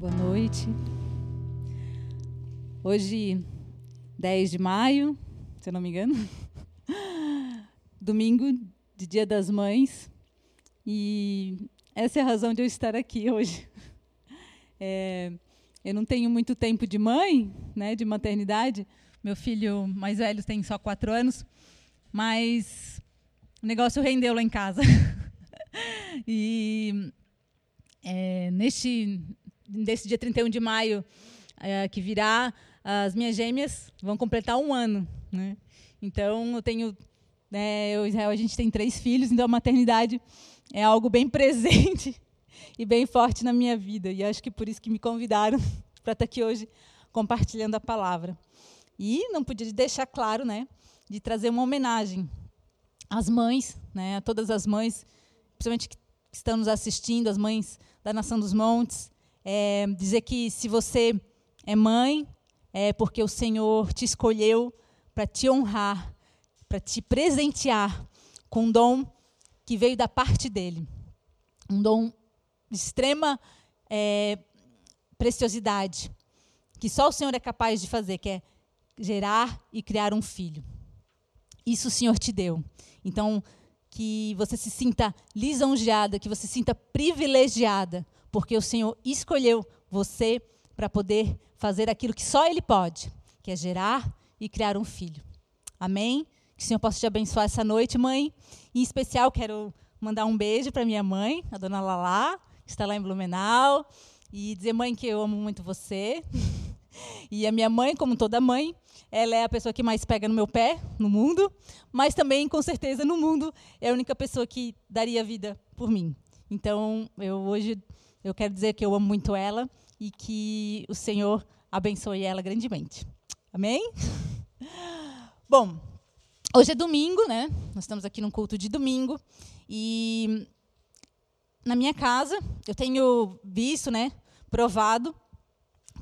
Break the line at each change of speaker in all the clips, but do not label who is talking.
Boa noite. Hoje, 10 de maio, se eu não me engano, domingo de Dia das Mães, e essa é a razão de eu estar aqui hoje. É, eu não tenho muito tempo de mãe, né, de maternidade. Meu filho mais velho tem só quatro anos, mas o negócio rendeu lá em casa. e é, neste, nesse dia 31 de maio, é, que virá, as minhas gêmeas vão completar um ano. Né? Então, eu tenho. Né, eu, Israel, a gente tem três filhos, então a maternidade é algo bem presente e bem forte na minha vida. E acho que por isso que me convidaram para estar aqui hoje compartilhando a palavra. E não podia deixar claro, né, de trazer uma homenagem às mães, né, a todas as mães, principalmente que estão nos assistindo, as mães da Nação dos Montes, é, dizer que se você é mãe, é porque o Senhor te escolheu para te honrar, para te presentear com um dom que veio da parte dele. Um dom de extrema é, preciosidade, que só o Senhor é capaz de fazer, que é gerar e criar um filho. Isso o Senhor te deu. Então, que você se sinta lisonjeada, que você se sinta privilegiada, porque o Senhor escolheu você para poder fazer aquilo que só Ele pode, que é gerar e criar um filho. Amém? Que o Senhor possa te abençoar essa noite, mãe. Em especial, quero mandar um beijo para minha mãe, a dona Lala, que está lá em Blumenau, e dizer, mãe, que eu amo muito você. E a minha mãe, como toda mãe, ela é a pessoa que mais pega no meu pé no mundo, mas também, com certeza, no mundo é a única pessoa que daria vida por mim. Então, eu hoje eu quero dizer que eu amo muito ela e que o Senhor abençoe ela grandemente. Amém? Bom, hoje é domingo, né? Nós estamos aqui num culto de domingo e na minha casa eu tenho visto, né, provado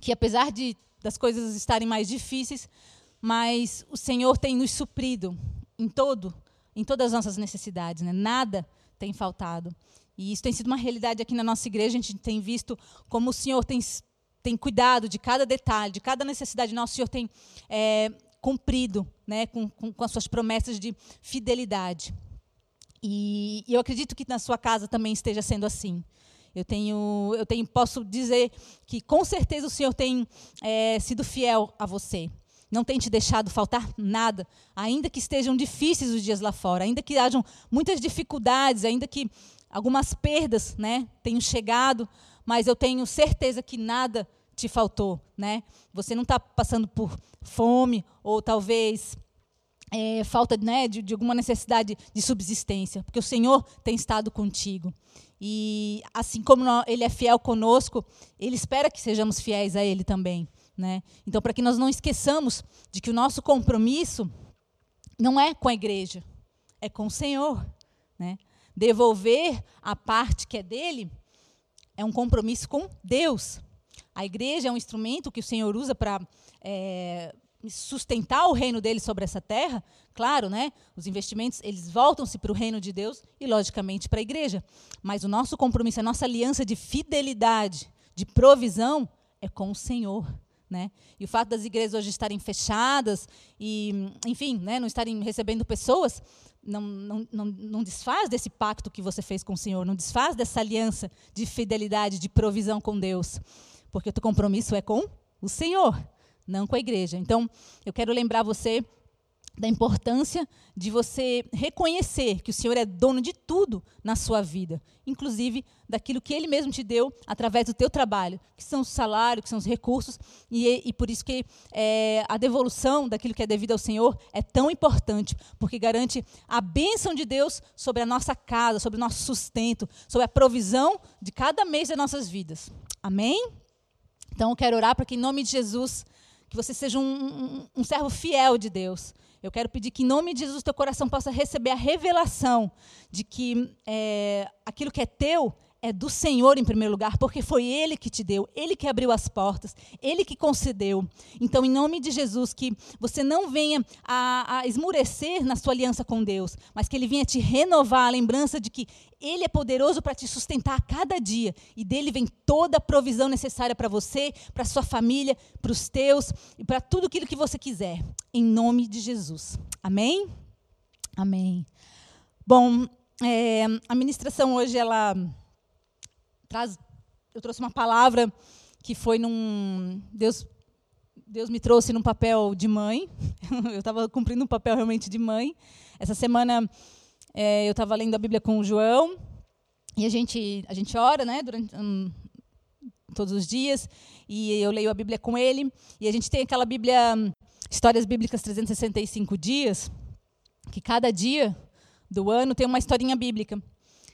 que apesar de das coisas estarem mais difíceis, mas o Senhor tem nos suprido em todo, em todas as nossas necessidades, né? Nada tem faltado. E isso tem sido uma realidade aqui na nossa igreja, a gente tem visto como o Senhor tem, tem cuidado de cada detalhe, de cada necessidade nossa, o Senhor tem é, cumprido né, com, com, com, as suas promessas de fidelidade. E, e eu acredito que na sua casa também esteja sendo assim. Eu tenho, eu tenho, posso dizer que com certeza o Senhor tem é, sido fiel a você. Não tem te deixado faltar nada, ainda que estejam difíceis os dias lá fora, ainda que hajam muitas dificuldades, ainda que algumas perdas, né, tenham chegado, mas eu tenho certeza que nada te faltou, né? Você não está passando por fome ou talvez é, falta né, de, de, alguma necessidade de subsistência, porque o Senhor tem estado contigo. E assim como Ele é fiel conosco, Ele espera que sejamos fiéis a Ele também. Né? Então, para que nós não esqueçamos de que o nosso compromisso não é com a igreja, é com o Senhor. Né? Devolver a parte que é dele é um compromisso com Deus. A igreja é um instrumento que o Senhor usa para é, sustentar o reino dele sobre essa terra, claro, né? Os investimentos, eles voltam-se para o reino de Deus e logicamente para a igreja. Mas o nosso compromisso, a nossa aliança de fidelidade, de provisão é com o Senhor. Né? E o fato das igrejas hoje estarem fechadas e, enfim, né, não estarem recebendo pessoas, não, não, não, não desfaz desse pacto que você fez com o Senhor, não desfaz dessa aliança de fidelidade, de provisão com Deus, porque o teu compromisso é com o Senhor não com a igreja. Então, eu quero lembrar você da importância de você reconhecer que o Senhor é dono de tudo na sua vida, inclusive daquilo que Ele mesmo te deu através do teu trabalho, que são o salário, que são os recursos, e, e por isso que é, a devolução daquilo que é devido ao Senhor é tão importante, porque garante a bênção de Deus sobre a nossa casa, sobre o nosso sustento, sobre a provisão de cada mês das nossas vidas. Amém? Então eu quero orar para que em nome de Jesus que você seja um, um, um, servo fiel de Deus. Eu quero pedir que, em nome de Jesus, teu coração possa receber a revelação de que é, aquilo que é teu é do Senhor em primeiro lugar, porque foi Ele que te deu, Ele que abriu as portas, Ele que concedeu. Então, em nome de Jesus, que você não venha a, a esmurecer na sua aliança com Deus, mas que Ele venha te renovar a lembrança de que Ele é poderoso para te sustentar a cada dia e dele vem toda a provisão necessária para você, para sua família, para os teus e para tudo aquilo que você quiser. Em nome de Jesus. Amém? Amém. Bom, é, a ministração hoje ela traz, eu trouxe uma palavra que foi num Deus Deus me trouxe num papel de mãe. eu estava cumprindo um papel realmente de mãe. Essa semana é, eu estava lendo a Bíblia com o João e a gente a gente ora, né, durante um, todos os dias e eu leio a Bíblia com ele e a gente tem aquela Bíblia Histórias Bíblicas 365 dias que cada dia do ano tem uma historinha bíblica.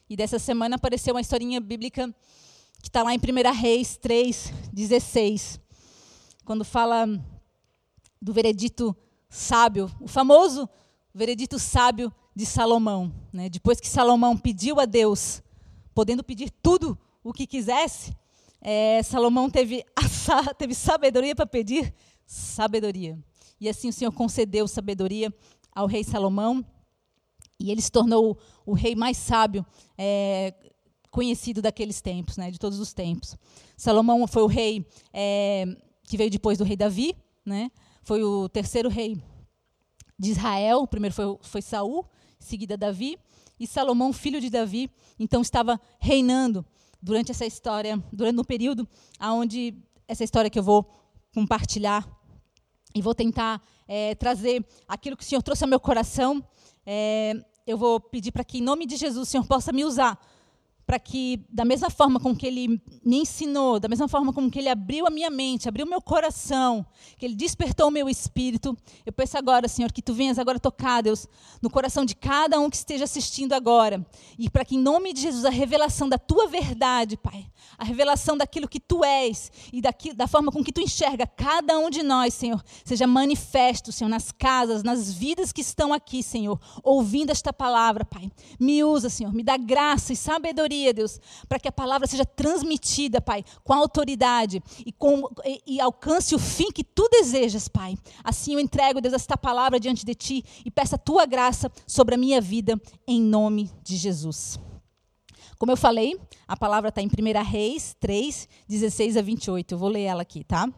E dessa semana apareceu uma historinha bíblica que está lá em 1 Reis 3, 16, quando fala do veredito sábio, o famoso veredito sábio de Salomão. Né? Depois que Salomão pediu a Deus, podendo pedir tudo o que quisesse, é, Salomão teve, a, teve sabedoria para pedir sabedoria. E assim o Senhor concedeu sabedoria ao rei Salomão e ele se tornou o, rei mais sábio é, conhecido daqueles tempos, né, de todos os tempos. Salomão foi o rei é, que veio depois do rei Davi, né, foi o terceiro rei de Israel. O primeiro foi, foi Saul, seguida Davi, e Salomão, filho de Davi, então estava reinando durante essa história, durante um período aonde essa história que eu vou compartilhar e vou tentar é, trazer aquilo que o Senhor trouxe ao meu coração é, eu vou pedir para que, em nome de Jesus, o Senhor possa me usar para que, da mesma forma com que Ele me ensinou, da mesma forma com que Ele abriu a minha mente, abriu o meu coração, que Ele despertou o meu espírito, eu peço agora, Senhor, que Tu venhas agora tocar, Deus, no coração de cada um que esteja assistindo agora, e para que, em nome de Jesus, a revelação da Tua verdade, Pai, a revelação daquilo que Tu és e daqui, da forma com que Tu enxerga cada um de nós, Senhor, seja manifesto, Senhor, nas casas, nas vidas que estão aqui, Senhor, ouvindo esta palavra, Pai. Me usa, Senhor, me dá graça e sabedoria, Deus, para que a palavra seja transmitida, Pai, com autoridade e, com, e, e alcance o fim que Tu desejas, Pai. Assim eu entrego, Deus, esta palavra diante de Ti e peço a Tua graça sobre a minha vida, em nome de Jesus. Como eu falei, a palavra está em 1 Reis 3, 16 a 28. Eu vou ler ela aqui, tá?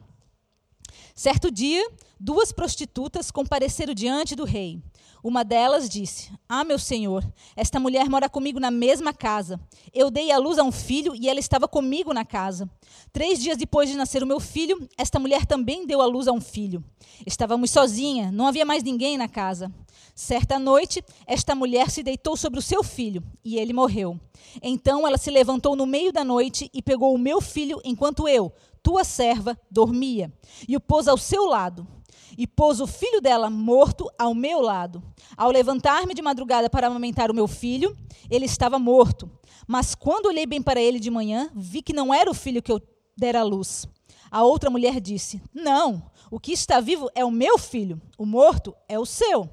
Certo dia, duas prostitutas compareceram diante do rei. Uma delas disse: Ah, meu senhor, esta mulher mora comigo na mesma casa. Eu dei à luz a um filho e ela estava comigo na casa. Três dias depois de nascer o meu filho, esta mulher também deu à luz a um filho. Estávamos sozinha, não havia mais ninguém na casa. Certa noite, esta mulher se deitou sobre o seu filho e ele morreu. Então ela se levantou no meio da noite e pegou o meu filho enquanto eu, tua serva, dormia, e o pôs ao seu lado. E pôs o filho dela morto ao meu lado. Ao levantar-me de madrugada para amamentar o meu filho, ele estava morto. Mas quando olhei bem para ele de manhã, vi que não era o filho que eu dera à luz. A outra mulher disse: Não, o que está vivo é o meu filho, o morto é o seu.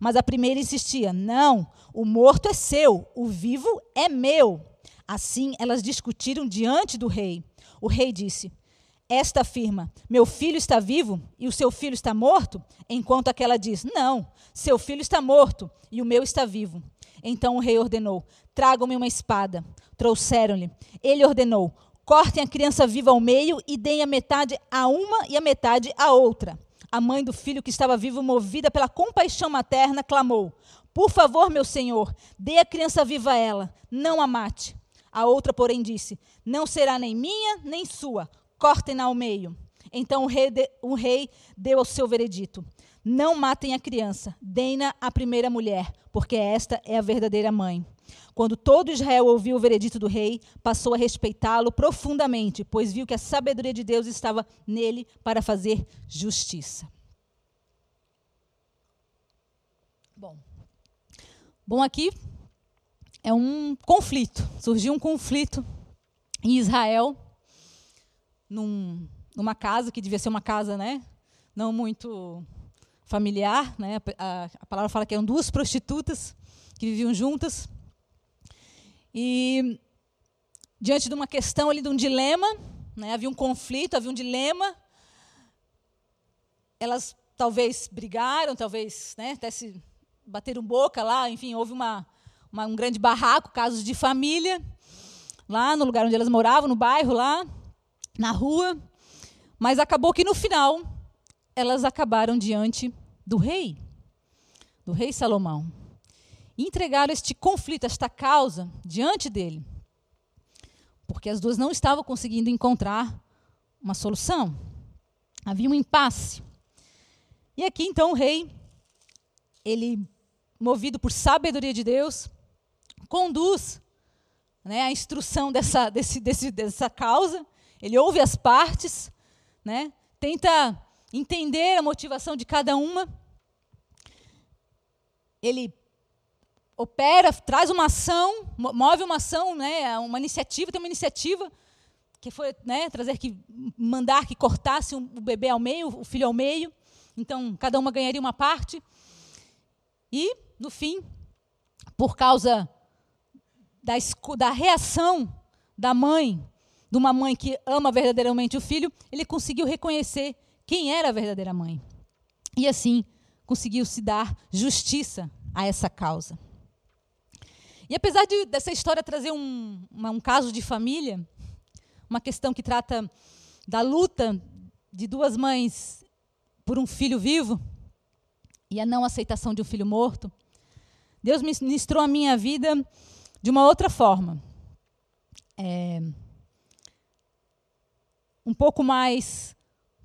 Mas a primeira insistia: Não, o morto é seu, o vivo é meu. Assim elas discutiram diante do rei. O rei disse: Esta afirma: Meu filho está vivo e o seu filho está morto? Enquanto aquela diz: Não, seu filho está morto e o meu está vivo. Então o rei ordenou: Tragam-me uma espada. Trouxeram-lhe. Ele ordenou: Cortem a criança viva ao meio e deem a metade a uma e a metade a outra. A mãe do filho que estava vivo, movida pela compaixão materna, clamou: Por favor, meu senhor, dê a criança viva a ela, não a mate. A outra, porém, disse: Não será nem minha, nem sua. Cortem-na ao meio. Então o rei, de, o rei deu o seu veredito: Não matem a criança, deem-na à primeira mulher, porque esta é a verdadeira mãe. Quando todo Israel ouviu o veredito do rei, passou a respeitá-lo profundamente, pois viu que a sabedoria de Deus estava nele para fazer justiça. Bom, bom aqui é um conflito. Surgiu um conflito em Israel, num, numa casa que devia ser uma casa, né, não muito familiar, né? A, a palavra fala que eram duas prostitutas que viviam juntas. E diante de uma questão ali, de um dilema, né? havia um conflito, havia um dilema. Elas talvez brigaram, talvez né, até se bateram boca lá, enfim, houve uma, uma, um grande barraco, casos de família, lá no lugar onde elas moravam, no bairro lá, na rua. Mas acabou que no final elas acabaram diante do rei, do rei Salomão. E entregaram este conflito, esta causa, diante dele. Porque as duas não estavam conseguindo encontrar uma solução. Havia um impasse. E aqui então o rei, ele, movido por sabedoria de Deus, conduz né, a instrução dessa, desse, desse, dessa causa, ele ouve as partes, né, tenta entender a motivação de cada uma. Ele opera, traz uma ação, move uma ação, né, uma iniciativa, tem uma iniciativa que foi né, trazer que mandar que cortasse o bebê ao meio, o filho ao meio. Então, cada uma ganharia uma parte. E, no fim, por causa da, da reação da mãe, de uma mãe que ama verdadeiramente o filho, ele conseguiu reconhecer quem era a verdadeira mãe. E assim conseguiu se dar justiça a essa causa. E apesar de, dessa história trazer um, uma, um caso de família, uma questão que trata da luta de duas mães por um filho vivo e a não aceitação de um filho morto, Deus ministrou a minha vida de uma outra forma. É, um pouco mais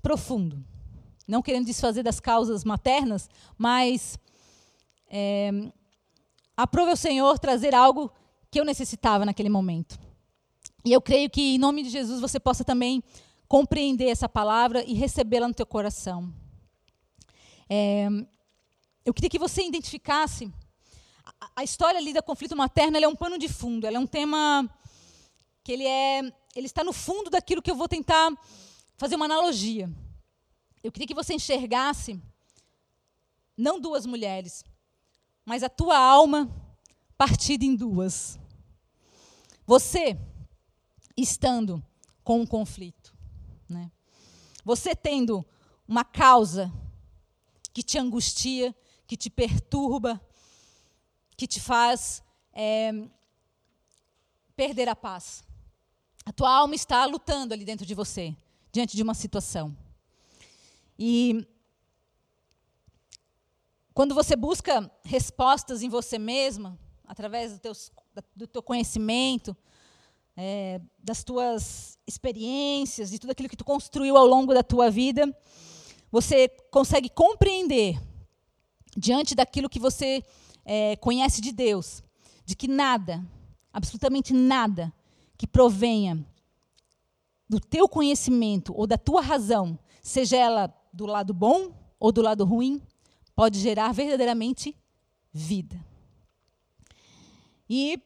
profundo. Não querendo desfazer das causas maternas, mas é, aprove ao Senhor trazer algo que eu necessitava naquele momento. E eu creio que, em nome de Jesus, você possa também compreender essa palavra e recebê-la no teu coração. É, eu queria que você identificasse a, a história ali da conflito materno é um pano de fundo, ela é um tema que ele é, ele está no fundo daquilo que eu vou tentar fazer uma analogia. Eu queria que você enxergasse não duas mulheres, mas a tua alma partida em duas. Você estando com um conflito, né? Você tendo uma causa que te angustia, que te perturba, que te faz é, perder a paz. A tua alma está lutando ali dentro de você, diante de uma situação. E quando você busca respostas em você mesma, através do, do teu conhecimento, é, das tuas experiências, de tudo aquilo que tu construiu ao longo da tua vida, você consegue compreender, diante daquilo que você é, conhece de Deus, de que nada, absolutamente nada, que provenha do teu conhecimento ou da tua razão, seja ela do lado bom ou do lado ruim, pode gerar verdadeiramente vida. E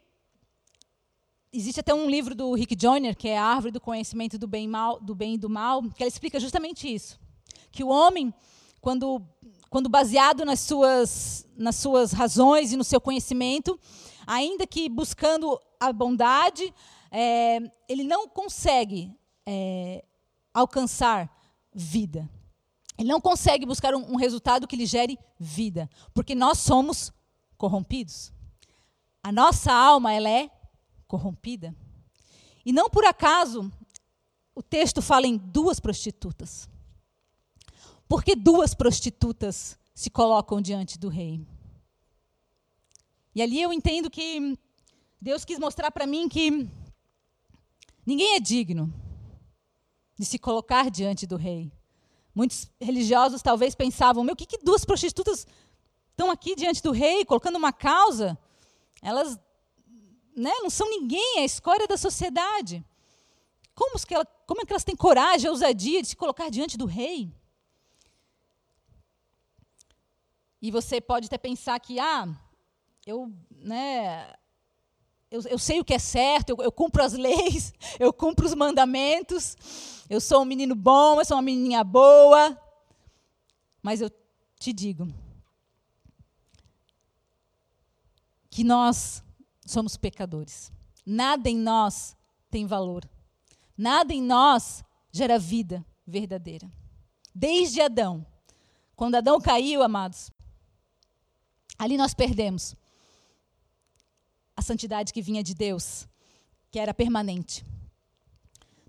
existe até um livro do Rick Joyner, que é a Árvore do Conhecimento do Bem, mal, do bem e do Mal, que ela explica justamente isso. Que o homem, quando, quando baseado nas suas, nas suas razões e no seu conhecimento, ainda que buscando a bondade, é, ele não consegue é, alcançar vida. Ele não consegue buscar um, um resultado que lhe gere vida, porque nós somos corrompidos. A nossa alma ela é corrompida. E não por acaso o texto fala em duas prostitutas. Por que duas prostitutas se colocam diante do rei? E ali eu entendo que Deus quis mostrar para mim que ninguém é digno de se colocar diante do rei. Muitos religiosos talvez pensavam: meu, que, que duas prostitutas estão aqui diante do rei, colocando uma causa? Elas né, não são ninguém, é a escória da sociedade. Como, que ela, como é que elas têm coragem, ousadia de se colocar diante do rei? E você pode até pensar que, ah, eu, né, eu, eu sei o que é certo, eu, eu cumpro as leis, eu cumpro os mandamentos, eu sou um menino bom, eu sou uma menininha boa. Mas eu te digo que nós somos pecadores. Nada em nós tem valor. Nada em nós gera vida verdadeira. Desde Adão. Quando Adão caiu, amados, ali nós perdemos a santidade que vinha de Deus, que era permanente.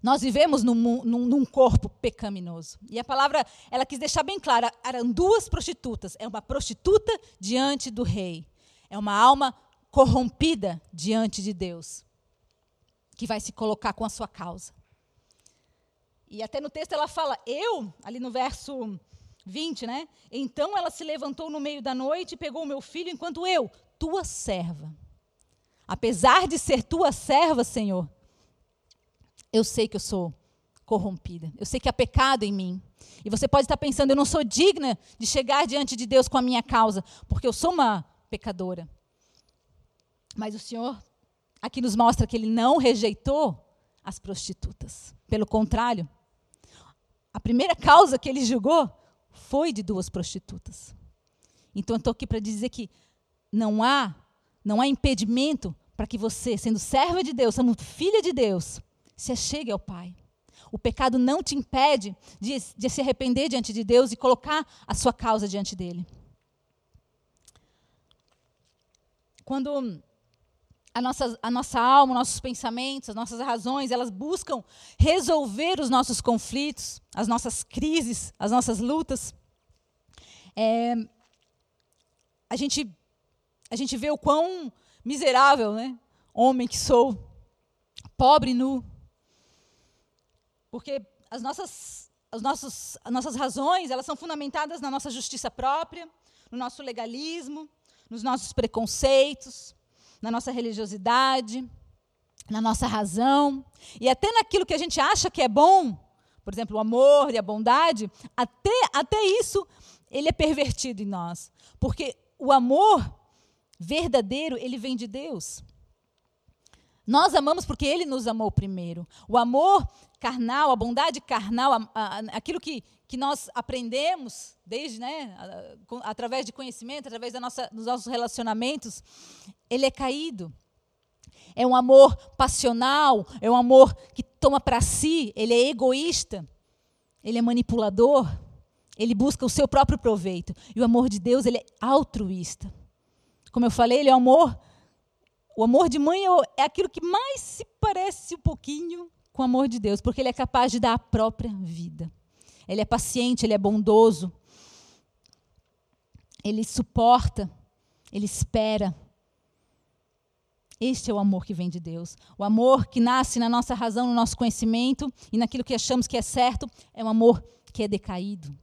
Nós vivemos num, num, num, corpo pecaminoso. E a palavra, ela quis deixar bem clara: eram duas prostitutas. É uma prostituta diante do rei. É uma alma corrompida diante de Deus, que vai se colocar com a sua causa. E até no texto ela fala, eu, ali no verso 20, né? Então ela se levantou no meio da noite e pegou o meu filho, enquanto eu, tua serva. Apesar de ser tua serva, Senhor, eu sei que eu sou corrompida. Eu sei que há pecado em mim. E você pode estar pensando, eu não sou digna de chegar diante de Deus com a minha causa, porque eu sou uma pecadora. Mas o Senhor aqui nos mostra que ele não rejeitou as prostitutas. Pelo contrário, a primeira causa que ele julgou foi de duas prostitutas. Então eu estou aqui para dizer que não há, não há impedimento para que você, sendo serva de Deus, sendo filha de Deus, se achegue ao Pai. O pecado não te impede de, de se arrepender diante de Deus e colocar a sua causa diante dele. Quando a nossa, a nossa alma, nossos pensamentos, as nossas razões, elas buscam resolver os nossos conflitos, as nossas crises, as nossas lutas. É, a, gente, a gente vê o quão miserável, né? Homem que sou, pobre nu. Porque as nossas, as, nossos, as nossas razões, elas são fundamentadas na nossa justiça própria, no nosso legalismo, nos nossos preconceitos, na nossa religiosidade, na nossa razão, e até naquilo que a gente acha que é bom, por exemplo, o amor e a bondade, até, até isso ele é pervertido em nós. Porque o amor verdadeiro, ele vem de Deus. Nós amamos porque ele nos amou primeiro. O amor carnal, a bondade carnal, a, a, aquilo que, que nós aprendemos desde, né, a, através de conhecimento, através da nossa, dos nossos relacionamentos, ele é caído. É um amor passional, é um amor que toma para si, ele é egoísta, ele é manipulador, ele busca o seu próprio proveito. E o amor de Deus, ele é altruísta. Como eu falei, ele é o amor. O amor de mãe é aquilo que mais se parece um pouquinho com o amor de Deus, porque ele é capaz de dar a própria vida. Ele é paciente, ele é bondoso. Ele suporta, ele espera. Este é o amor que vem de Deus. O amor que nasce na nossa razão, no nosso conhecimento e naquilo que achamos que é certo, é um amor que é decaído,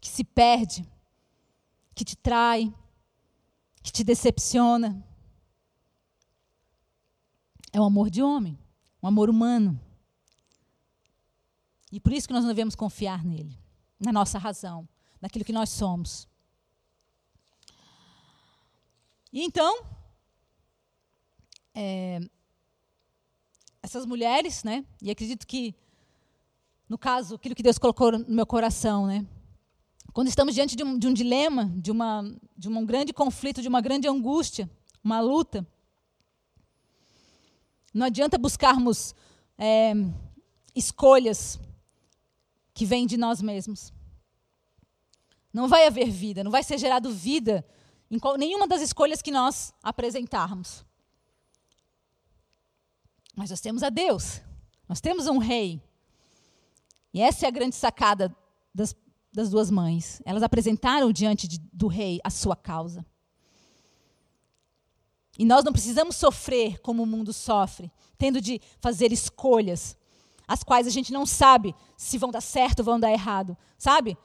que se perde, que te trai, que te decepciona. É o amor de homem, um amor humano. E por isso que nós não devemos confiar nele, na nossa razão, naquilo que nós somos. E então, é, essas mulheres, né? E acredito que, no caso, aquilo que Deus colocou no meu coração, né? Quando estamos diante de um, de um dilema, de, uma, de um grande conflito, de uma grande angústia, uma luta, não adianta buscarmos é, escolhas que vêm de nós mesmos. Não vai haver vida, não vai ser gerado vida em qual, nenhuma das escolhas que nós apresentarmos. Mas nós temos a Deus, nós temos um rei. E essa é a grande sacada das, das duas mães. Elas apresentaram diante de, do rei a sua causa. E nós não precisamos sofrer como o mundo sofre, tendo de fazer escolhas, as quais a gente não sabe se vão dar certo ou vão dar errado, sabe?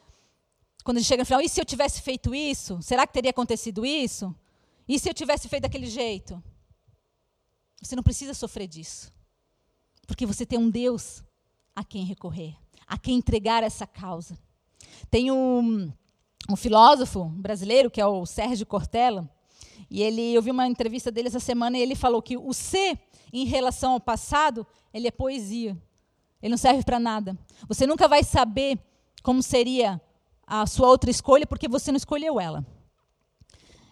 Quando a gente chega no final, e se eu tivesse feito isso? Será que teria acontecido isso? E se eu tivesse feito daquele jeito? Você não precisa sofrer disso. Porque você tem um Deus a quem recorrer, a quem entregar essa causa. Tem um, um filósofo brasileiro, que é o Sérgio Cortella, e ele, eu vi uma entrevista dele essa semana e ele falou que o ser em relação ao passado, ele é poesia. Ele não serve para nada. Você nunca vai saber como seria a sua outra escolha porque você não escolheu ela.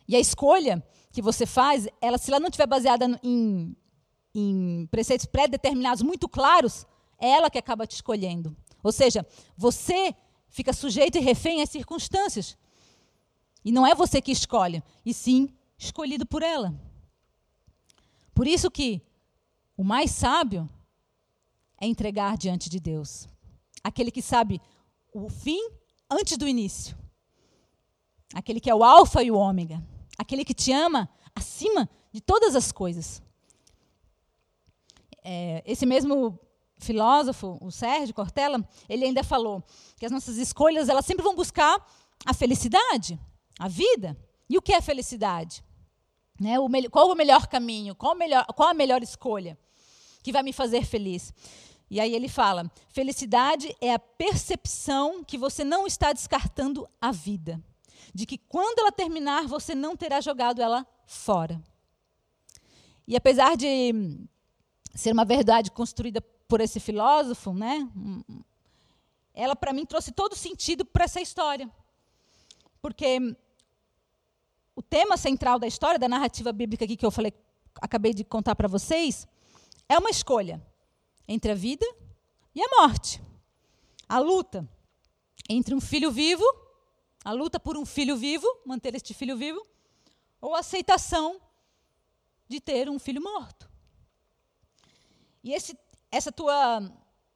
E a escolha que você faz, ela se ela não estiver baseada em, em preceitos pré-determinados muito claros, é ela que acaba te escolhendo. Ou seja, você fica sujeito e refém às circunstâncias. E não é você que escolhe, e sim escolhido por ela. Por isso que o mais sábio é entregar diante de Deus. Aquele que sabe o fim antes do início. Aquele que é o alfa e o ômega. Aquele que te ama acima de todas as coisas. É, esse mesmo filósofo, o Sérgio Cortella, ele ainda falou que as nossas escolhas elas sempre vão buscar a felicidade, a vida. E o que é felicidade? Né? O qual o melhor caminho? Qual, melhor, qual a melhor escolha que vai me fazer feliz? E aí ele fala: felicidade é a percepção que você não está descartando a vida, de que quando ela terminar você não terá jogado ela fora. E apesar de ser uma verdade construída por esse filósofo, né, ela para mim trouxe todo sentido para essa história, porque o tema central da história, da narrativa bíblica aqui que eu falei, acabei de contar para vocês, é uma escolha entre a vida e a morte. A luta entre um filho vivo, a luta por um filho vivo, manter este filho vivo, ou a aceitação de ter um filho morto. E esse, essa tua,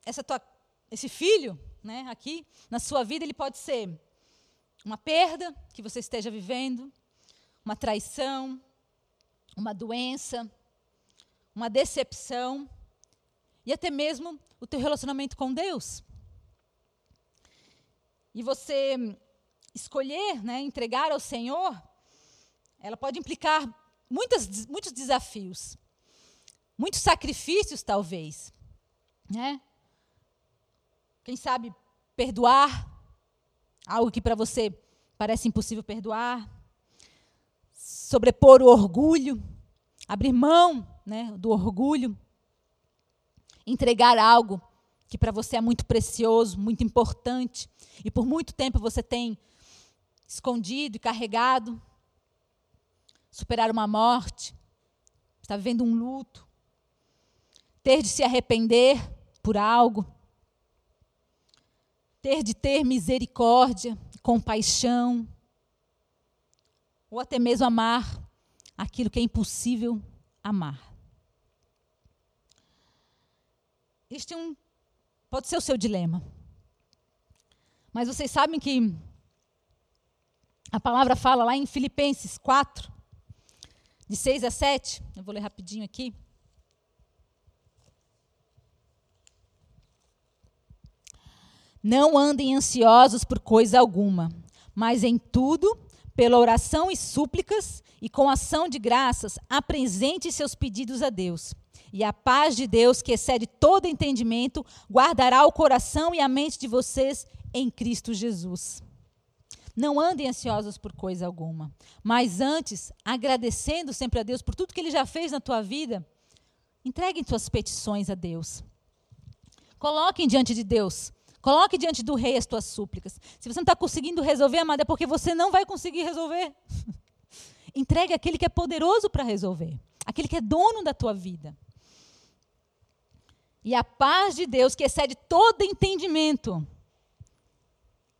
essa tua, esse filho, né, aqui na sua vida, ele pode ser uma perda que você esteja vivendo, uma traição, uma doença, uma decepção e até mesmo o teu relacionamento com Deus. E você escolher, né, entregar ao Senhor, ela pode implicar muitas, muitos desafios, muitos sacrifícios, talvez. Né? Quem sabe perdoar algo que para você parece impossível perdoar sobrepor o orgulho, abrir mão né, do orgulho, entregar algo que para você é muito precioso, muito importante, e por muito tempo você tem escondido e carregado, superar uma morte, está vivendo um luto, ter de se arrepender por algo, ter de ter misericórdia, compaixão, ou até mesmo amar aquilo que é impossível amar. Este é um, pode ser o seu dilema. Mas vocês sabem que a palavra fala lá em Filipenses 4, de 6 a 7. Eu vou ler rapidinho aqui. Não andem ansiosos por coisa alguma, mas em tudo, pela oração e súplicas e com ação de graças, apresente seus pedidos a Deus. E a paz de Deus, que excede todo entendimento, guardará o coração e a mente de vocês em Cristo Jesus. Não andem ansiosos por coisa alguma, mas antes, agradecendo sempre a Deus por tudo que Ele já fez na tua vida, entreguem suas petições a Deus. Coloquem diante de Deus Coloque diante do rei as tuas súplicas. Se você não está conseguindo resolver, amada, é porque você não vai conseguir resolver. Entregue aquele que é poderoso para resolver, aquele que é dono da tua vida. E a paz de Deus, que excede todo entendimento,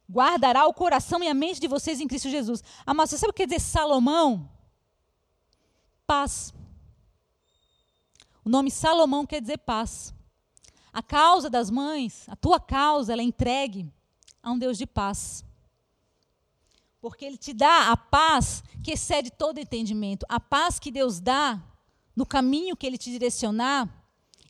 guardará o coração e a mente de vocês em Cristo Jesus. Amado, você sabe o que quer dizer Salomão? Paz. O nome Salomão quer dizer paz. A causa das mães, a tua causa, ela é entregue a um Deus de paz. Porque Ele te dá a paz que excede todo entendimento. A paz que Deus dá no caminho que Ele te direcionar,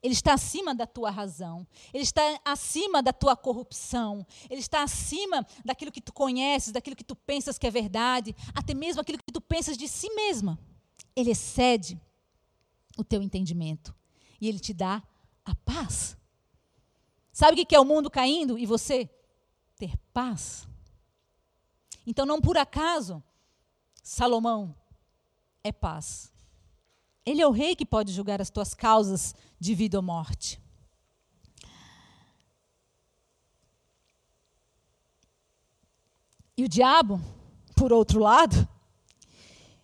Ele está acima da tua razão. Ele está acima da tua corrupção. Ele está acima daquilo que tu conheces, daquilo que tu pensas que é verdade, até mesmo aquilo que tu pensas de si mesma. Ele excede o teu entendimento. E Ele te dá a paz. Sabe o que é o mundo caindo e você ter paz? Então, não por acaso, Salomão é paz. Ele é o rei que pode julgar as tuas causas de vida ou morte. E o diabo, por outro lado,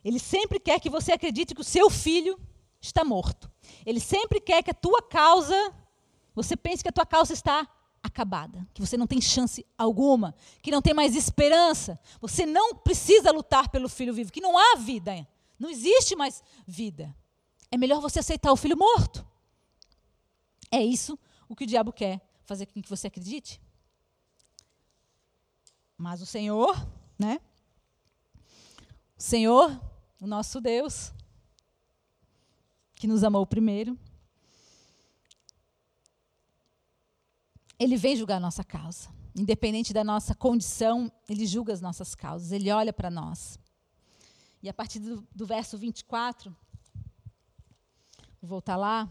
ele sempre quer que você acredite que o seu filho está morto. Ele sempre quer que a tua causa, você pense que a tua causa está acabada, que você não tem chance alguma, que não tem mais esperança. Você não precisa lutar pelo filho vivo, que não há vida, não existe mais vida. É melhor você aceitar o filho morto. É isso o que o diabo quer fazer com que você acredite. Mas o Senhor, né? O Senhor, o nosso Deus, que nos amou primeiro, ele vem julgar a nossa causa. Independente da nossa condição, ele julga as nossas causas, ele olha para nós. E a partir do, do, verso 24, vou voltar lá,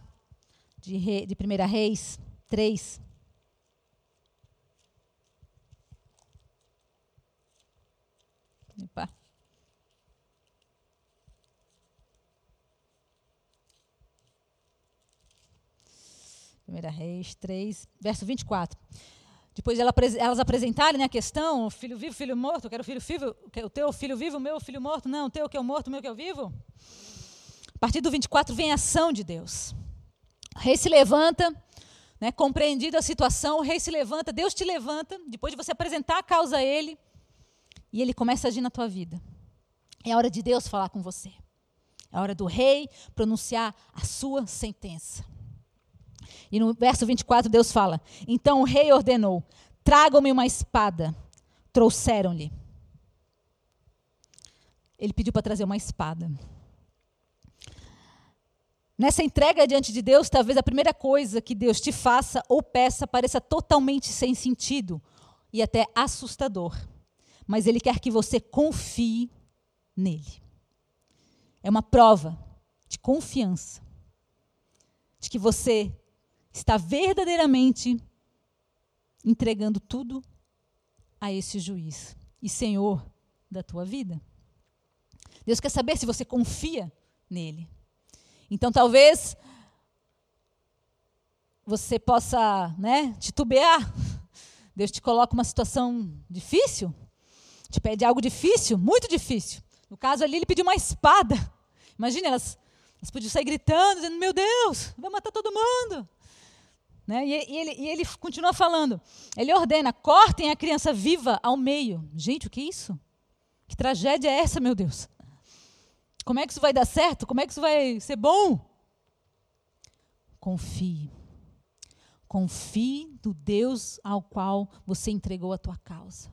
de, de 1 Reis 3. Opa. Primeira Reis 3, verso 24. Depois de elas apresentarem né, a questão, filho vivo, filho morto, quero filho vivo, o teu filho vivo, o meu filho morto, não, o teu que é morto, o meu que é vivo. A partir do 24 vem a ação de Deus. O rei se levanta, né, compreendido a situação, o rei se levanta, Deus te levanta, depois de você apresentar a causa a ele, e ele começa a agir na tua vida. É hora de Deus falar com você. É hora do rei pronunciar a sua sentença. E no verso 24, Deus fala: Então o rei ordenou: Tragam-me uma espada. Trouxeram-lhe. Ele pediu para trazer uma espada. Nessa entrega diante de Deus, talvez a primeira coisa que Deus te faça ou peça pareça totalmente sem sentido e até assustador. Mas Ele quer que você confie nele. É uma prova de confiança, de que você está verdadeiramente entregando tudo a esse juiz e senhor da tua vida. Deus quer saber se você confia nele. Então, talvez você possa né, titubear. Deus te coloca uma situação difícil, te pede algo difícil, muito difícil. No caso ali, ele pediu uma espada. Imagina, elas, elas podiam sair gritando, dizendo: Meu Deus, vai matar todo mundo. Né? E, e, ele, e ele continua falando. Ele ordena: cortem a criança viva ao meio. Gente, o que é isso? Que tragédia é essa, meu Deus? Como é que isso vai dar certo? Como é que isso vai ser bom? Confie. Confie no Deus ao qual você entregou a tua causa.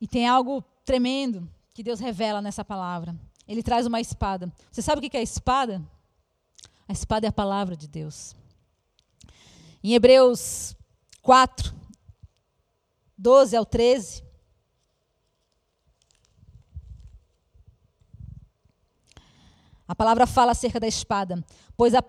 E tem algo tremendo que Deus revela nessa palavra. Ele traz uma espada. Você sabe o que é a espada? A espada é a palavra de Deus. Em Hebreus 4, 12 ao 13. A palavra fala acerca da espada, pois a,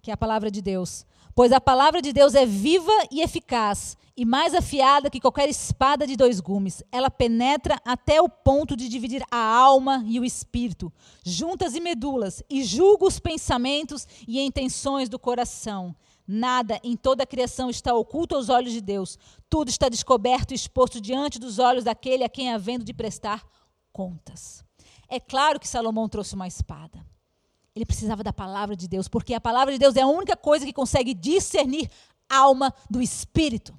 que é a palavra de Deus. Pois a palavra de Deus é viva e eficaz, e mais afiada que qualquer espada de dois gumes. Ela penetra até o ponto de dividir a alma e o espírito, juntas e medulas, e julga os pensamentos e intenções do coração. Nada em toda a criação está oculto aos olhos de Deus. Tudo está descoberto e exposto diante dos olhos daquele a quem havendo de prestar contas. É claro que Salomão trouxe uma espada. Ele precisava da palavra de Deus, porque a palavra de Deus é a única coisa que consegue discernir alma do espírito.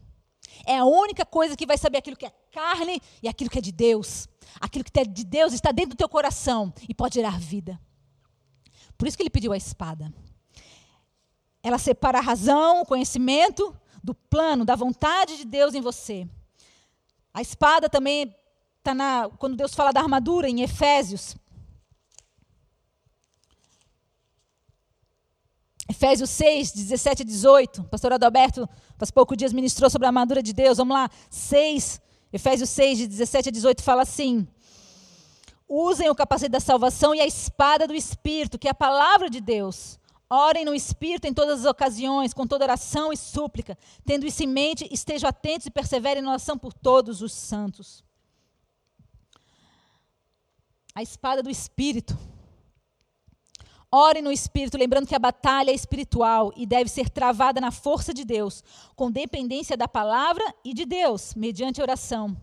É a única coisa que vai saber aquilo que é carne e aquilo que é de Deus. Aquilo que é de Deus está dentro do teu coração e pode gerar vida. Por isso que ele pediu a espada. Ela separa a razão, o conhecimento do plano, da vontade de Deus em você. A espada também está na. Quando Deus fala da armadura em Efésios, Efésios 6, 17 a 18. O pastor Adalberto, faz poucos dias, ministrou sobre a armadura de Deus. Vamos lá. 6, Efésios 6, de 17 a 18, fala assim: Usem o capacete da salvação e a espada do Espírito, que é a palavra de Deus. Orem no Espírito em todas as ocasiões, com toda oração e súplica. Tendo isso em mente, estejam atentos e perseverem na oração por todos os santos. A espada do Espírito. Ore no Espírito, lembrando que a batalha é espiritual e deve ser travada na força de Deus, com dependência da palavra e de Deus, mediante oração.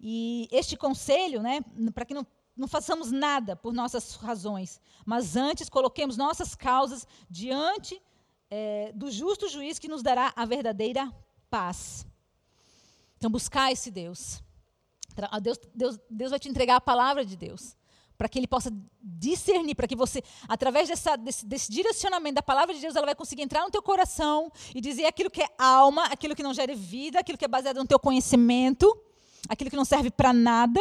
E este conselho, né, para que não não façamos nada por nossas razões, mas antes coloquemos nossas causas diante é, do justo juiz que nos dará a verdadeira paz. Então, buscar esse Deus. Deus, Deus, Deus vai te entregar a palavra de Deus para que ele possa discernir, para que você, através dessa, desse, desse, direcionamento da palavra de Deus, ela vai conseguir entrar no teu coração e dizer aquilo que é alma, aquilo que não gera vida, aquilo que é baseado no teu conhecimento, aquilo que não serve para nada,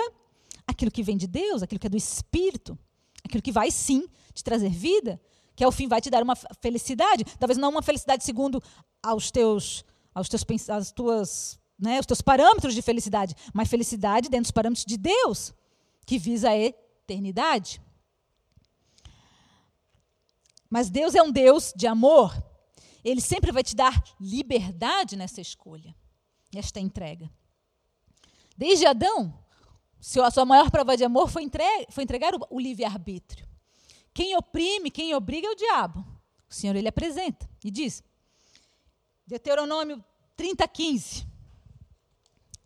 aquilo que vem de Deus, aquilo que é do Espírito, aquilo que vai sim te trazer vida, que ao fim vai te dar uma felicidade, talvez não uma felicidade segundo aos teus, aos teus, as tuas, né, os teus parâmetros de felicidade, mas felicidade dentro dos parâmetros de Deus, que visa a eternidade. Mas Deus é um Deus de amor. Ele sempre vai te dar liberdade nessa escolha, nesta entrega. Desde Adão, a sua maior prova de amor foi, entregar, foi entregar o, livre-arbítrio. Quem oprime, quem obriga é o diabo. O Senhor ele apresenta e diz, Deuteronômio 30, 15.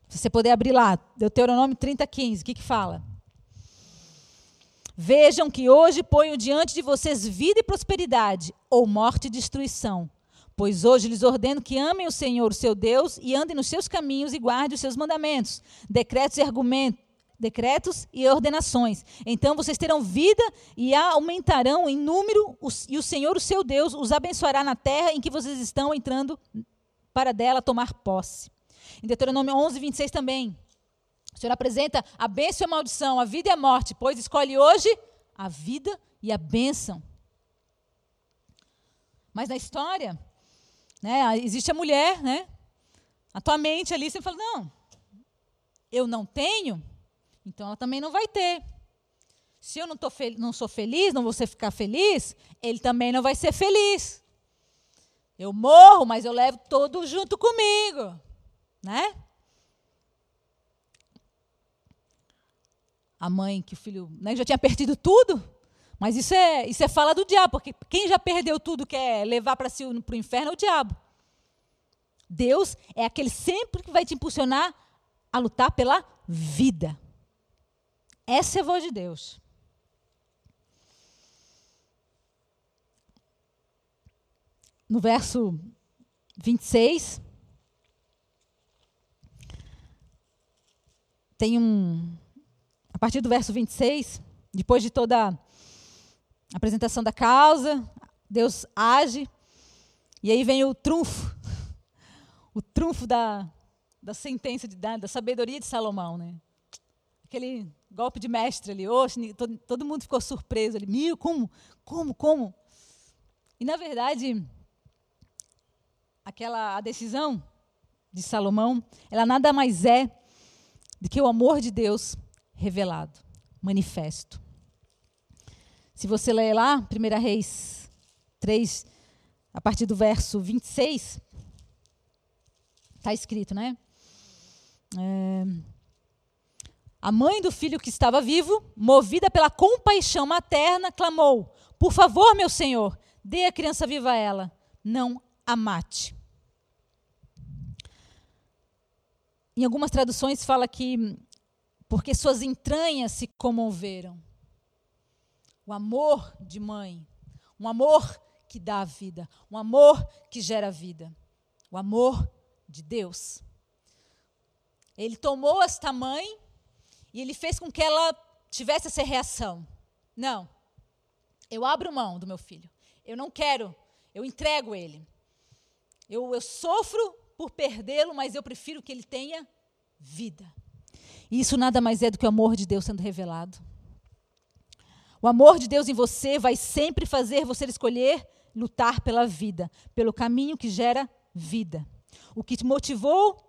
Se você puder abrir lá, Deuteronômio 30, 15, o que, que fala? Vejam que hoje ponho diante de vocês vida e prosperidade, ou morte e destruição. Pois hoje lhes ordeno que amem o Senhor, o seu Deus, e andem nos seus caminhos e guardem os seus mandamentos, decretos e argumentos, decretos e ordenações. Então vocês terão vida e aumentarão em número, e o Senhor, o seu Deus, os abençoará na terra em que vocês estão entrando para dela tomar posse. Em Deuteronômio 11, 26 também. O Senhor apresenta a bênção e a maldição, a vida e a morte, pois escolhe hoje a vida e a bênção. Mas na história, né, existe a mulher, né? A tua mente ali, você fala, não, eu não tenho, então ela também não vai ter. Se eu não, tô não sou feliz, não vou ficar feliz, ele também não vai ser feliz. Eu morro, mas eu levo todo junto comigo, né? A mãe que o filho né, já tinha perdido tudo. Mas isso é, isso é fala do diabo, porque quem já perdeu tudo quer levar para si para o inferno é o diabo. Deus é aquele sempre que vai te impulsionar a lutar pela vida. Essa é a voz de Deus. No verso 26, tem um, partir do verso 26, depois de toda a apresentação da causa, Deus age, e aí vem o trunfo, o trunfo da, da sentença, de, da, da sabedoria de Salomão. Né? Aquele golpe de mestre ali, hoje, todo, todo mundo ficou surpreso ali, mil, como, como, como? E, na verdade, aquela a decisão de Salomão, ela nada mais é do que o amor de Deus revelado, manifesto. Se você ler lá, 1 Reis 3, a partir do verso 26, está escrito, né? É, a mãe do filho que estava vivo, movida pela compaixão materna, clamou: Por favor, meu senhor, dê a criança viva a ela, não a mate. Em algumas traduções fala que porque suas entranhas se comoveram. O amor de mãe, um amor que dá vida, um amor que gera vida, o amor de Deus. Ele tomou esta mãe e ele fez com que ela tivesse essa reação. Não, eu abro mão do meu filho. Eu não quero, eu entrego ele. Eu, eu sofro por perdê-lo, mas eu prefiro que ele tenha vida. E isso nada mais é do que o amor de Deus sendo revelado. O amor de Deus em você vai sempre fazer você escolher lutar pela vida, pelo caminho que gera vida. O que motivou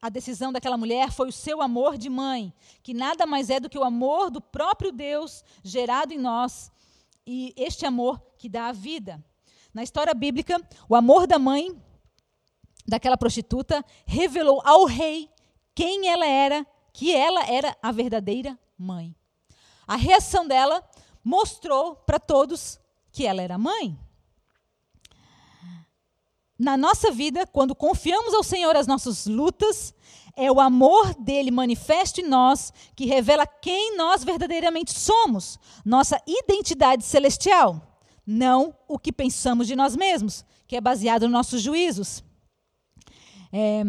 a decisão daquela mulher foi o seu amor de mãe, que nada mais é do que o amor do próprio Deus gerado em nós e este amor que dá a vida. Na história bíblica, o amor da mãe daquela prostituta revelou ao rei quem ela era que ela era a verdadeira mãe. A reação dela mostrou para todos que ela era mãe. na nossa vida, quando confiamos ao Senhor as nossas lutas, é o amor dele manifesto em nós que revela quem nós verdadeiramente somos, nossa identidade celestial, não o que pensamos de nós mesmos, que é baseado nos nossos juízos. É,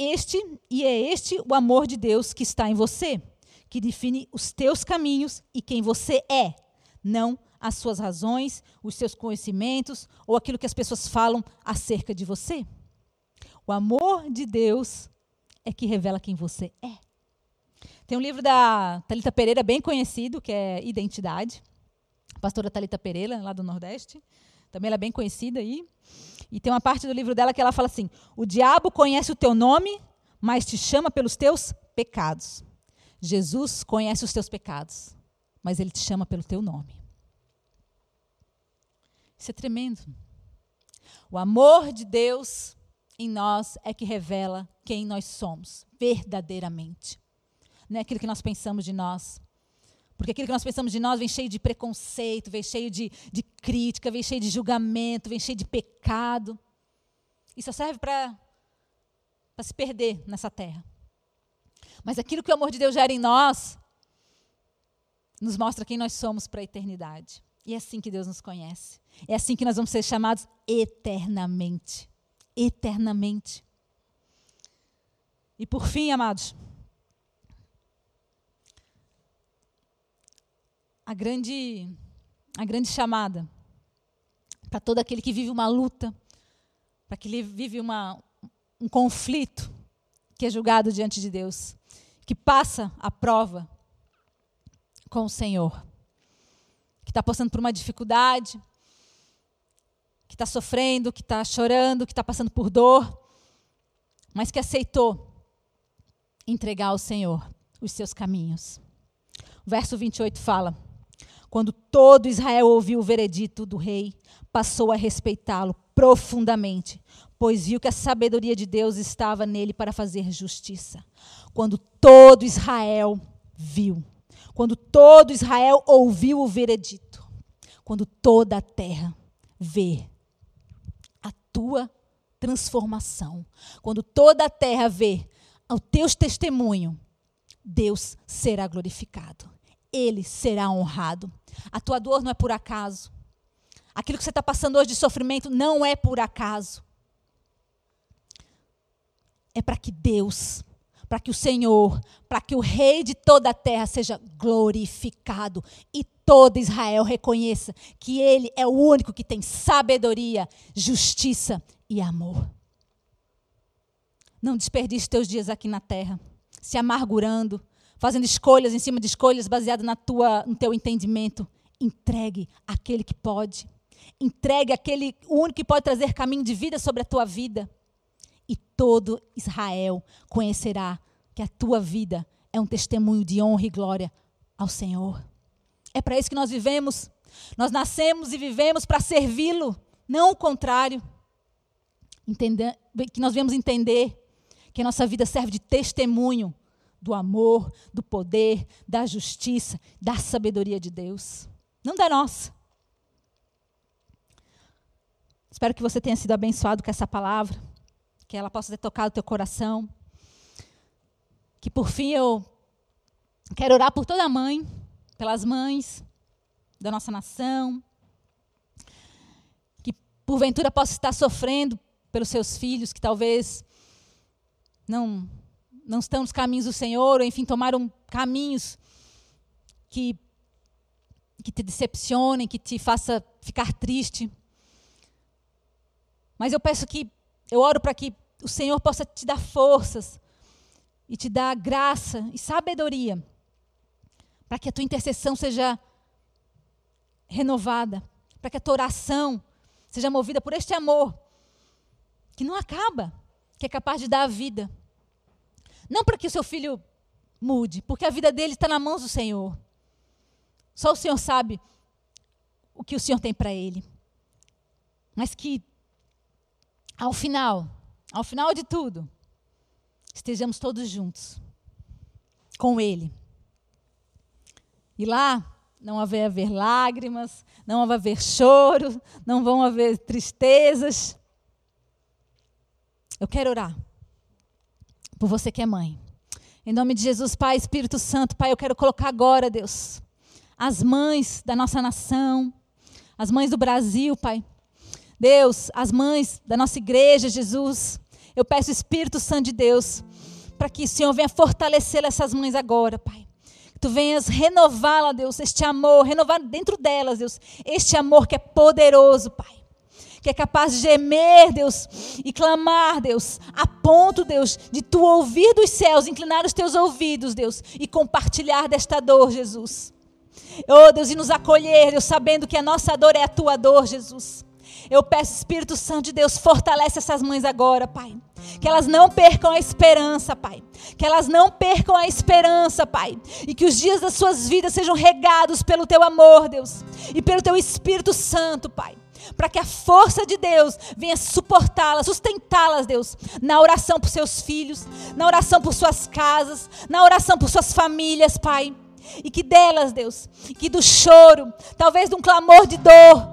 este e é este o amor de Deus que está em você, que define os teus caminhos e quem você é, não as suas razões, os seus conhecimentos ou aquilo que as pessoas falam acerca de você. O amor de Deus é que revela quem você é. Tem um livro da Talita Pereira bem conhecido, que é Identidade. A pastora Talita Pereira, lá do Nordeste. Também ela é bem conhecida aí. Tem uma parte do livro dela que ela fala assim: O diabo conhece o teu nome, mas te chama pelos teus pecados. Jesus conhece os teus pecados, mas ele te chama pelo teu nome. Isso é tremendo. O amor de Deus em nós é que revela quem nós somos, verdadeiramente. Não é aquilo que nós pensamos de nós. Porque aquilo que nós pensamos de nós vem cheio de preconceito, vem cheio de, de crítica, vem cheio de julgamento, vem cheio de pecado. Isso serve para se perder nessa terra. Mas aquilo que o amor de Deus gera em nós, nos mostra quem nós somos para a eternidade. E é assim que Deus nos conhece. É assim que nós vamos ser chamados eternamente. Eternamente. E por fim, amados, a grande, a grande chamada para todo aquele que vive uma luta, para aquele que vive uma, um conflito, que é julgado diante de Deus, que passa a prova com o Senhor que está passando por uma dificuldade, que está sofrendo, que está chorando, que está passando por dor, mas que aceitou entregar ao Senhor os seus caminhos. O verso 28 fala: Quando todo Israel ouviu o veredito do rei, passou a respeitá-lo profundamente, pois viu que a sabedoria de Deus estava nele para fazer justiça. Quando todo Israel viu quando todo Israel ouviu o veredito, quando toda a terra vê a tua transformação, quando toda a terra vê o teu testemunho, Deus será glorificado. Ele será honrado. A tua dor não é por acaso. Aquilo que você está passando hoje de sofrimento não é por acaso. É para que Deus para que o Senhor, para que o Rei de toda a terra seja glorificado e todo Israel reconheça que Ele é o único que tem sabedoria, justiça e amor. Não desperdice teus dias aqui na terra, se amargurando, fazendo escolhas em cima de escolhas baseadas na tua, no teu entendimento. Entregue aquele que pode. Entregue aquele único que pode trazer caminho de vida sobre a tua vida e todo Israel conhecerá que a tua vida é um testemunho de honra e glória ao Senhor. É para isso que nós vivemos. Nós nascemos e vivemos para servi-lo, não o contrário. Entender, que nós vemos entender que a nossa vida serve de testemunho do amor, do poder, da justiça, da sabedoria de Deus, não da nossa. Espero que você tenha sido abençoado com essa palavra que ela possa ter tocado o teu coração. Que por fim eu quero orar por toda mãe, pelas mães da nossa nação, que porventura possa estar sofrendo pelos seus filhos, que talvez não não estão nos caminhos do Senhor, ou enfim, tomaram caminhos que que te decepcionem, que te faça ficar triste. Mas eu peço que eu oro para que o Senhor possa te dar forças e te dar graça e sabedoria para que a tua intercessão seja renovada, para que a tua oração seja movida por este amor que não acaba, que é capaz de dar a vida. Não para que o seu filho mude, porque a vida dele está nas mãos do Senhor. Só o Senhor sabe o que o Senhor tem para ele. Mas que, ao final, ao final de tudo, estejamos todos juntos com Ele. E lá não vai haver lágrimas, não vai haver choro, não vão haver tristezas, Eu quero orar por você que é mãe. Em nome de Jesus, Pai, Espírito Santo, Pai, eu quero colocar agora, Deus, as mães da nossa nação, as mães do Brasil, Pai. Deus, as mães da nossa igreja, Jesus. Eu peço, Espírito Santo de Deus, para que o Senhor venha fortalecer essas mães agora, Pai. Que tu venhas renová-la, Deus, este amor, renovar dentro delas, Deus, este amor que é poderoso, Pai que é capaz de gemer, Deus, e clamar, Deus, a ponto, Deus, de tu ouvir dos céus, inclinar os teus ouvidos, Deus, e compartilhar desta dor, Jesus. Oh, Deus, e nos acolher, Deus, sabendo que a nossa dor é a tua dor, Jesus. Eu peço, Espírito Santo de Deus, fortalece essas mães agora, Pai. Que elas não percam a esperança, Pai. Que elas não percam a esperança, Pai. E que os dias das suas vidas sejam regados pelo Teu amor, Deus. E pelo Teu Espírito Santo, Pai para que a força de Deus venha suportá-las, sustentá-las, Deus, na oração por seus filhos, na oração por suas casas, na oração por suas famílias, Pai. E que delas, Deus, que do choro, talvez de um clamor de dor,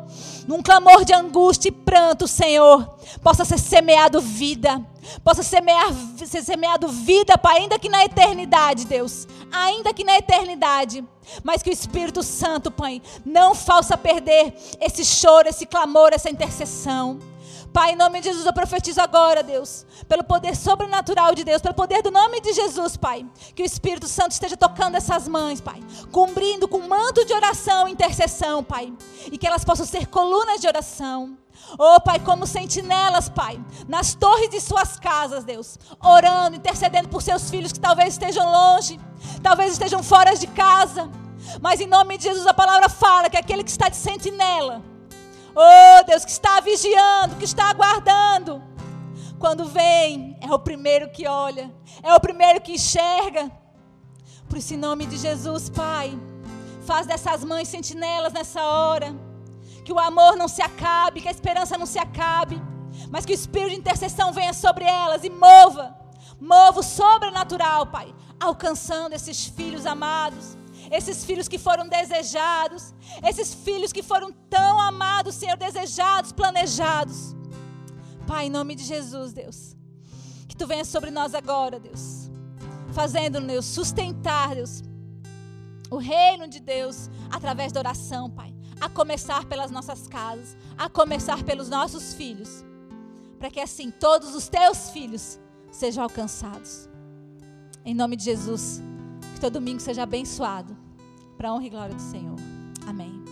num clamor de angústia e pranto, Senhor, possa ser semeado vida, possa semear, ser semeado vida, Pai, ainda que na eternidade, Deus, ainda que na eternidade, mas que o Espírito Santo, Pai, não faça perder esse choro, esse clamor, essa intercessão. Pai, em nome de Jesus, eu profetizo agora, Deus, pelo poder sobrenatural de Deus, pelo poder do nome de Jesus, Pai, que o Espírito Santo esteja tocando essas mães, Pai, cobrindo com manto de oração e intercessão, Pai, e que elas possam ser colunas de oração. Oh, Pai, como sentinelas, Pai, nas torres de suas casas, Deus, orando, intercedendo por seus filhos que talvez estejam longe, talvez estejam fora de casa, mas em nome de Jesus a palavra fala que aquele que está de sentinela, Oh, Deus, que está vigiando, que está aguardando. Quando vem, é o primeiro que olha, é o primeiro que enxerga. Por isso, em nome de Jesus, Pai, faz dessas mães sentinelas nessa hora. Que o amor não se acabe, que a esperança não se acabe, mas que o espírito de intercessão venha sobre elas e mova, mova o sobrenatural, Pai, alcançando esses filhos amados esses filhos que foram desejados, esses filhos que foram tão amados, Senhor, desejados, planejados. Pai, em nome de Jesus, Deus, que tu venha sobre nós agora, Deus, fazendo, Deus, sustentar, Deus, o reino de Deus através da oração, Pai, a começar pelas nossas casas, a começar pelos nossos filhos, para que assim todos os teus filhos sejam alcançados. Em nome de Jesus. Que teu domingo seja abençoado. Para honra e glória do Senhor. Amém.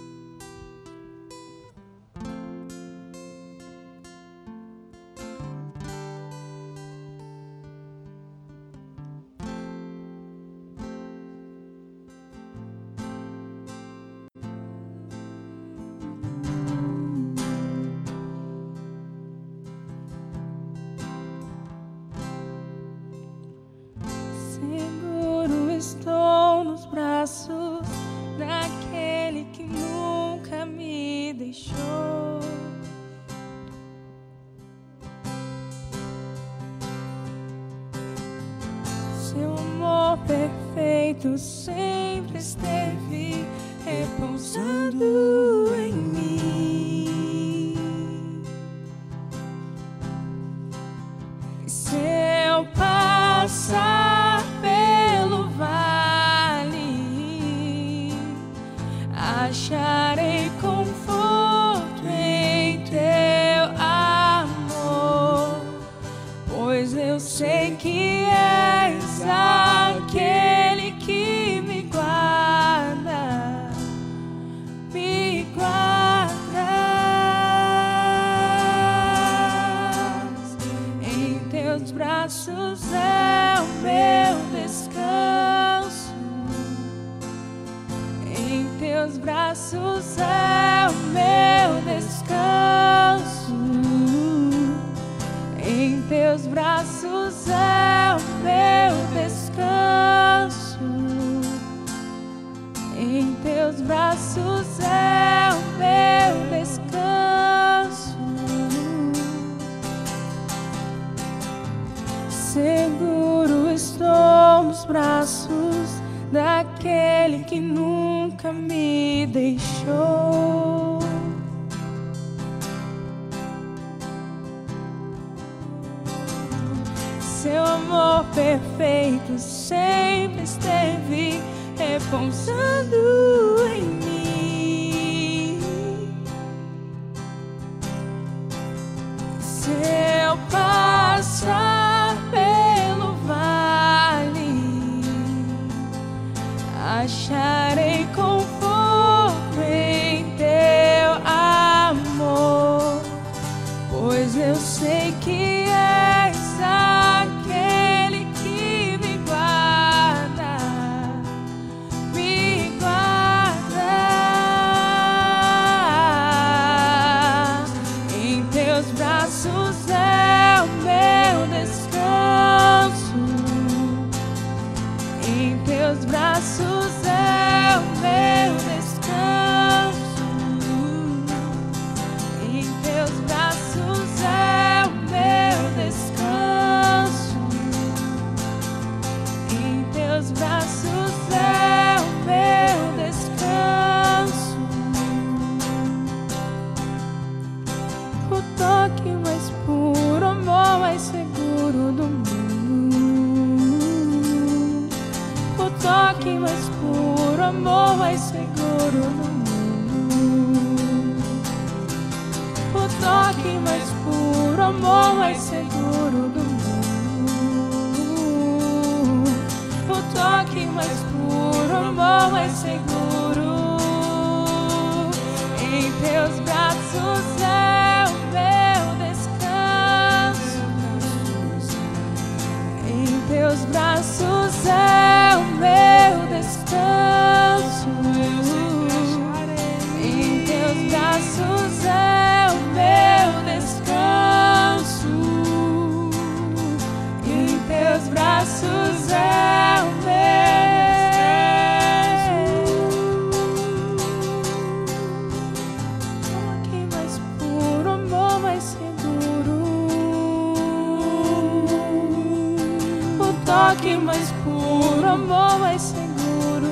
Toque mais puro, amor mais seguro.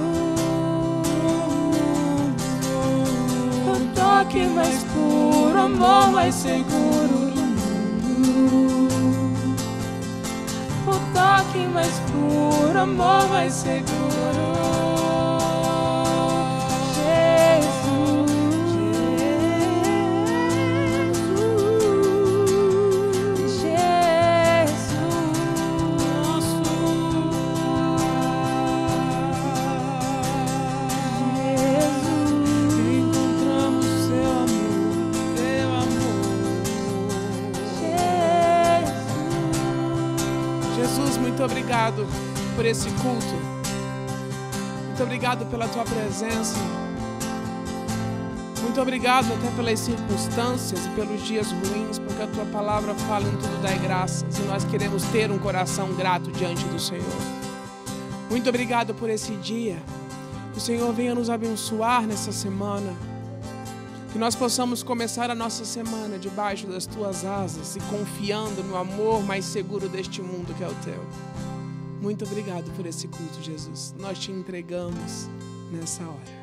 O toque mais puro, amor mais seguro. O toque mais puro, amor mais seguro.
Obrigado pela tua presença. Muito obrigado até pelas circunstâncias e pelos dias ruins, porque a tua palavra fala em tudo dai graças e nós queremos ter um coração grato diante do Senhor. Muito obrigado por esse dia. Que o Senhor venha nos abençoar nessa semana. Que nós possamos começar a nossa semana debaixo das tuas asas e confiando no amor mais seguro deste mundo que é o teu. Muito obrigado por esse culto, Jesus. Nós te entregamos nessa hora.